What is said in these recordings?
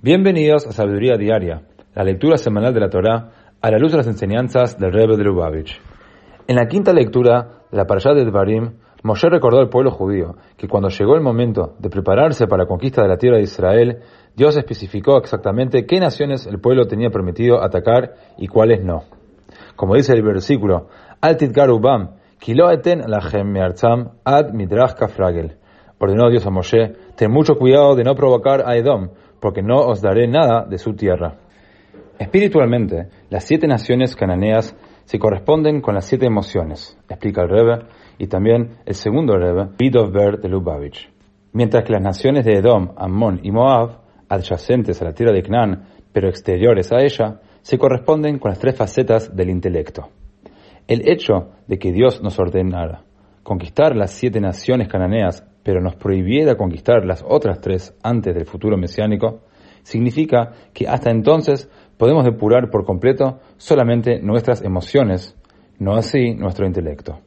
Bienvenidos a Sabiduría Diaria, la lectura semanal de la Torá a la luz de las enseñanzas del Rebbe de Lubavitch. En la quinta lectura de la Parashá de Dvarim, Moshe recordó al pueblo judío que cuando llegó el momento de prepararse para la conquista de la tierra de Israel, Dios especificó exactamente qué naciones el pueblo tenía permitido atacar y cuáles no. Como dice el versículo, Altid Garubam, Kiloeten lachem ad midrash kafragel. Ordenó Dios a Moshe, ten mucho cuidado de no provocar a Edom, porque no os daré nada de su tierra. Espiritualmente, las siete naciones cananeas se corresponden con las siete emociones, explica el Rebbe, y también el segundo Rebbe, Vidovber de Lubavitch. Mientras que las naciones de Edom, Ammon y Moab, adyacentes a la tierra de Canaán, pero exteriores a ella, se corresponden con las tres facetas del intelecto. El hecho de que Dios nos ordenara conquistar las siete naciones cananeas pero nos prohibiera conquistar las otras tres antes del futuro mesiánico, significa que hasta entonces podemos depurar por completo solamente nuestras emociones, no así nuestro intelecto.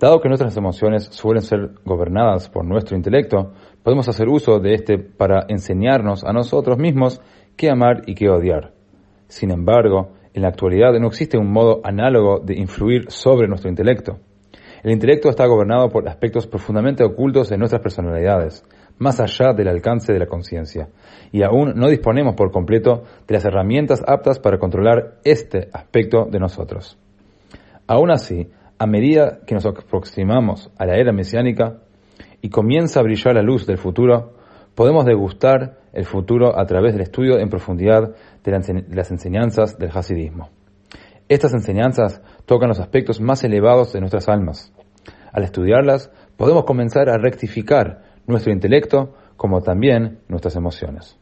Dado que nuestras emociones suelen ser gobernadas por nuestro intelecto, podemos hacer uso de este para enseñarnos a nosotros mismos qué amar y qué odiar. Sin embargo, en la actualidad no existe un modo análogo de influir sobre nuestro intelecto. El intelecto está gobernado por aspectos profundamente ocultos de nuestras personalidades, más allá del alcance de la conciencia, y aún no disponemos por completo de las herramientas aptas para controlar este aspecto de nosotros. Aún así, a medida que nos aproximamos a la era mesiánica y comienza a brillar la luz del futuro, podemos degustar el futuro a través del estudio en profundidad de las enseñanzas del hasidismo. Estas enseñanzas tocan los aspectos más elevados de nuestras almas. Al estudiarlas, podemos comenzar a rectificar nuestro intelecto como también nuestras emociones.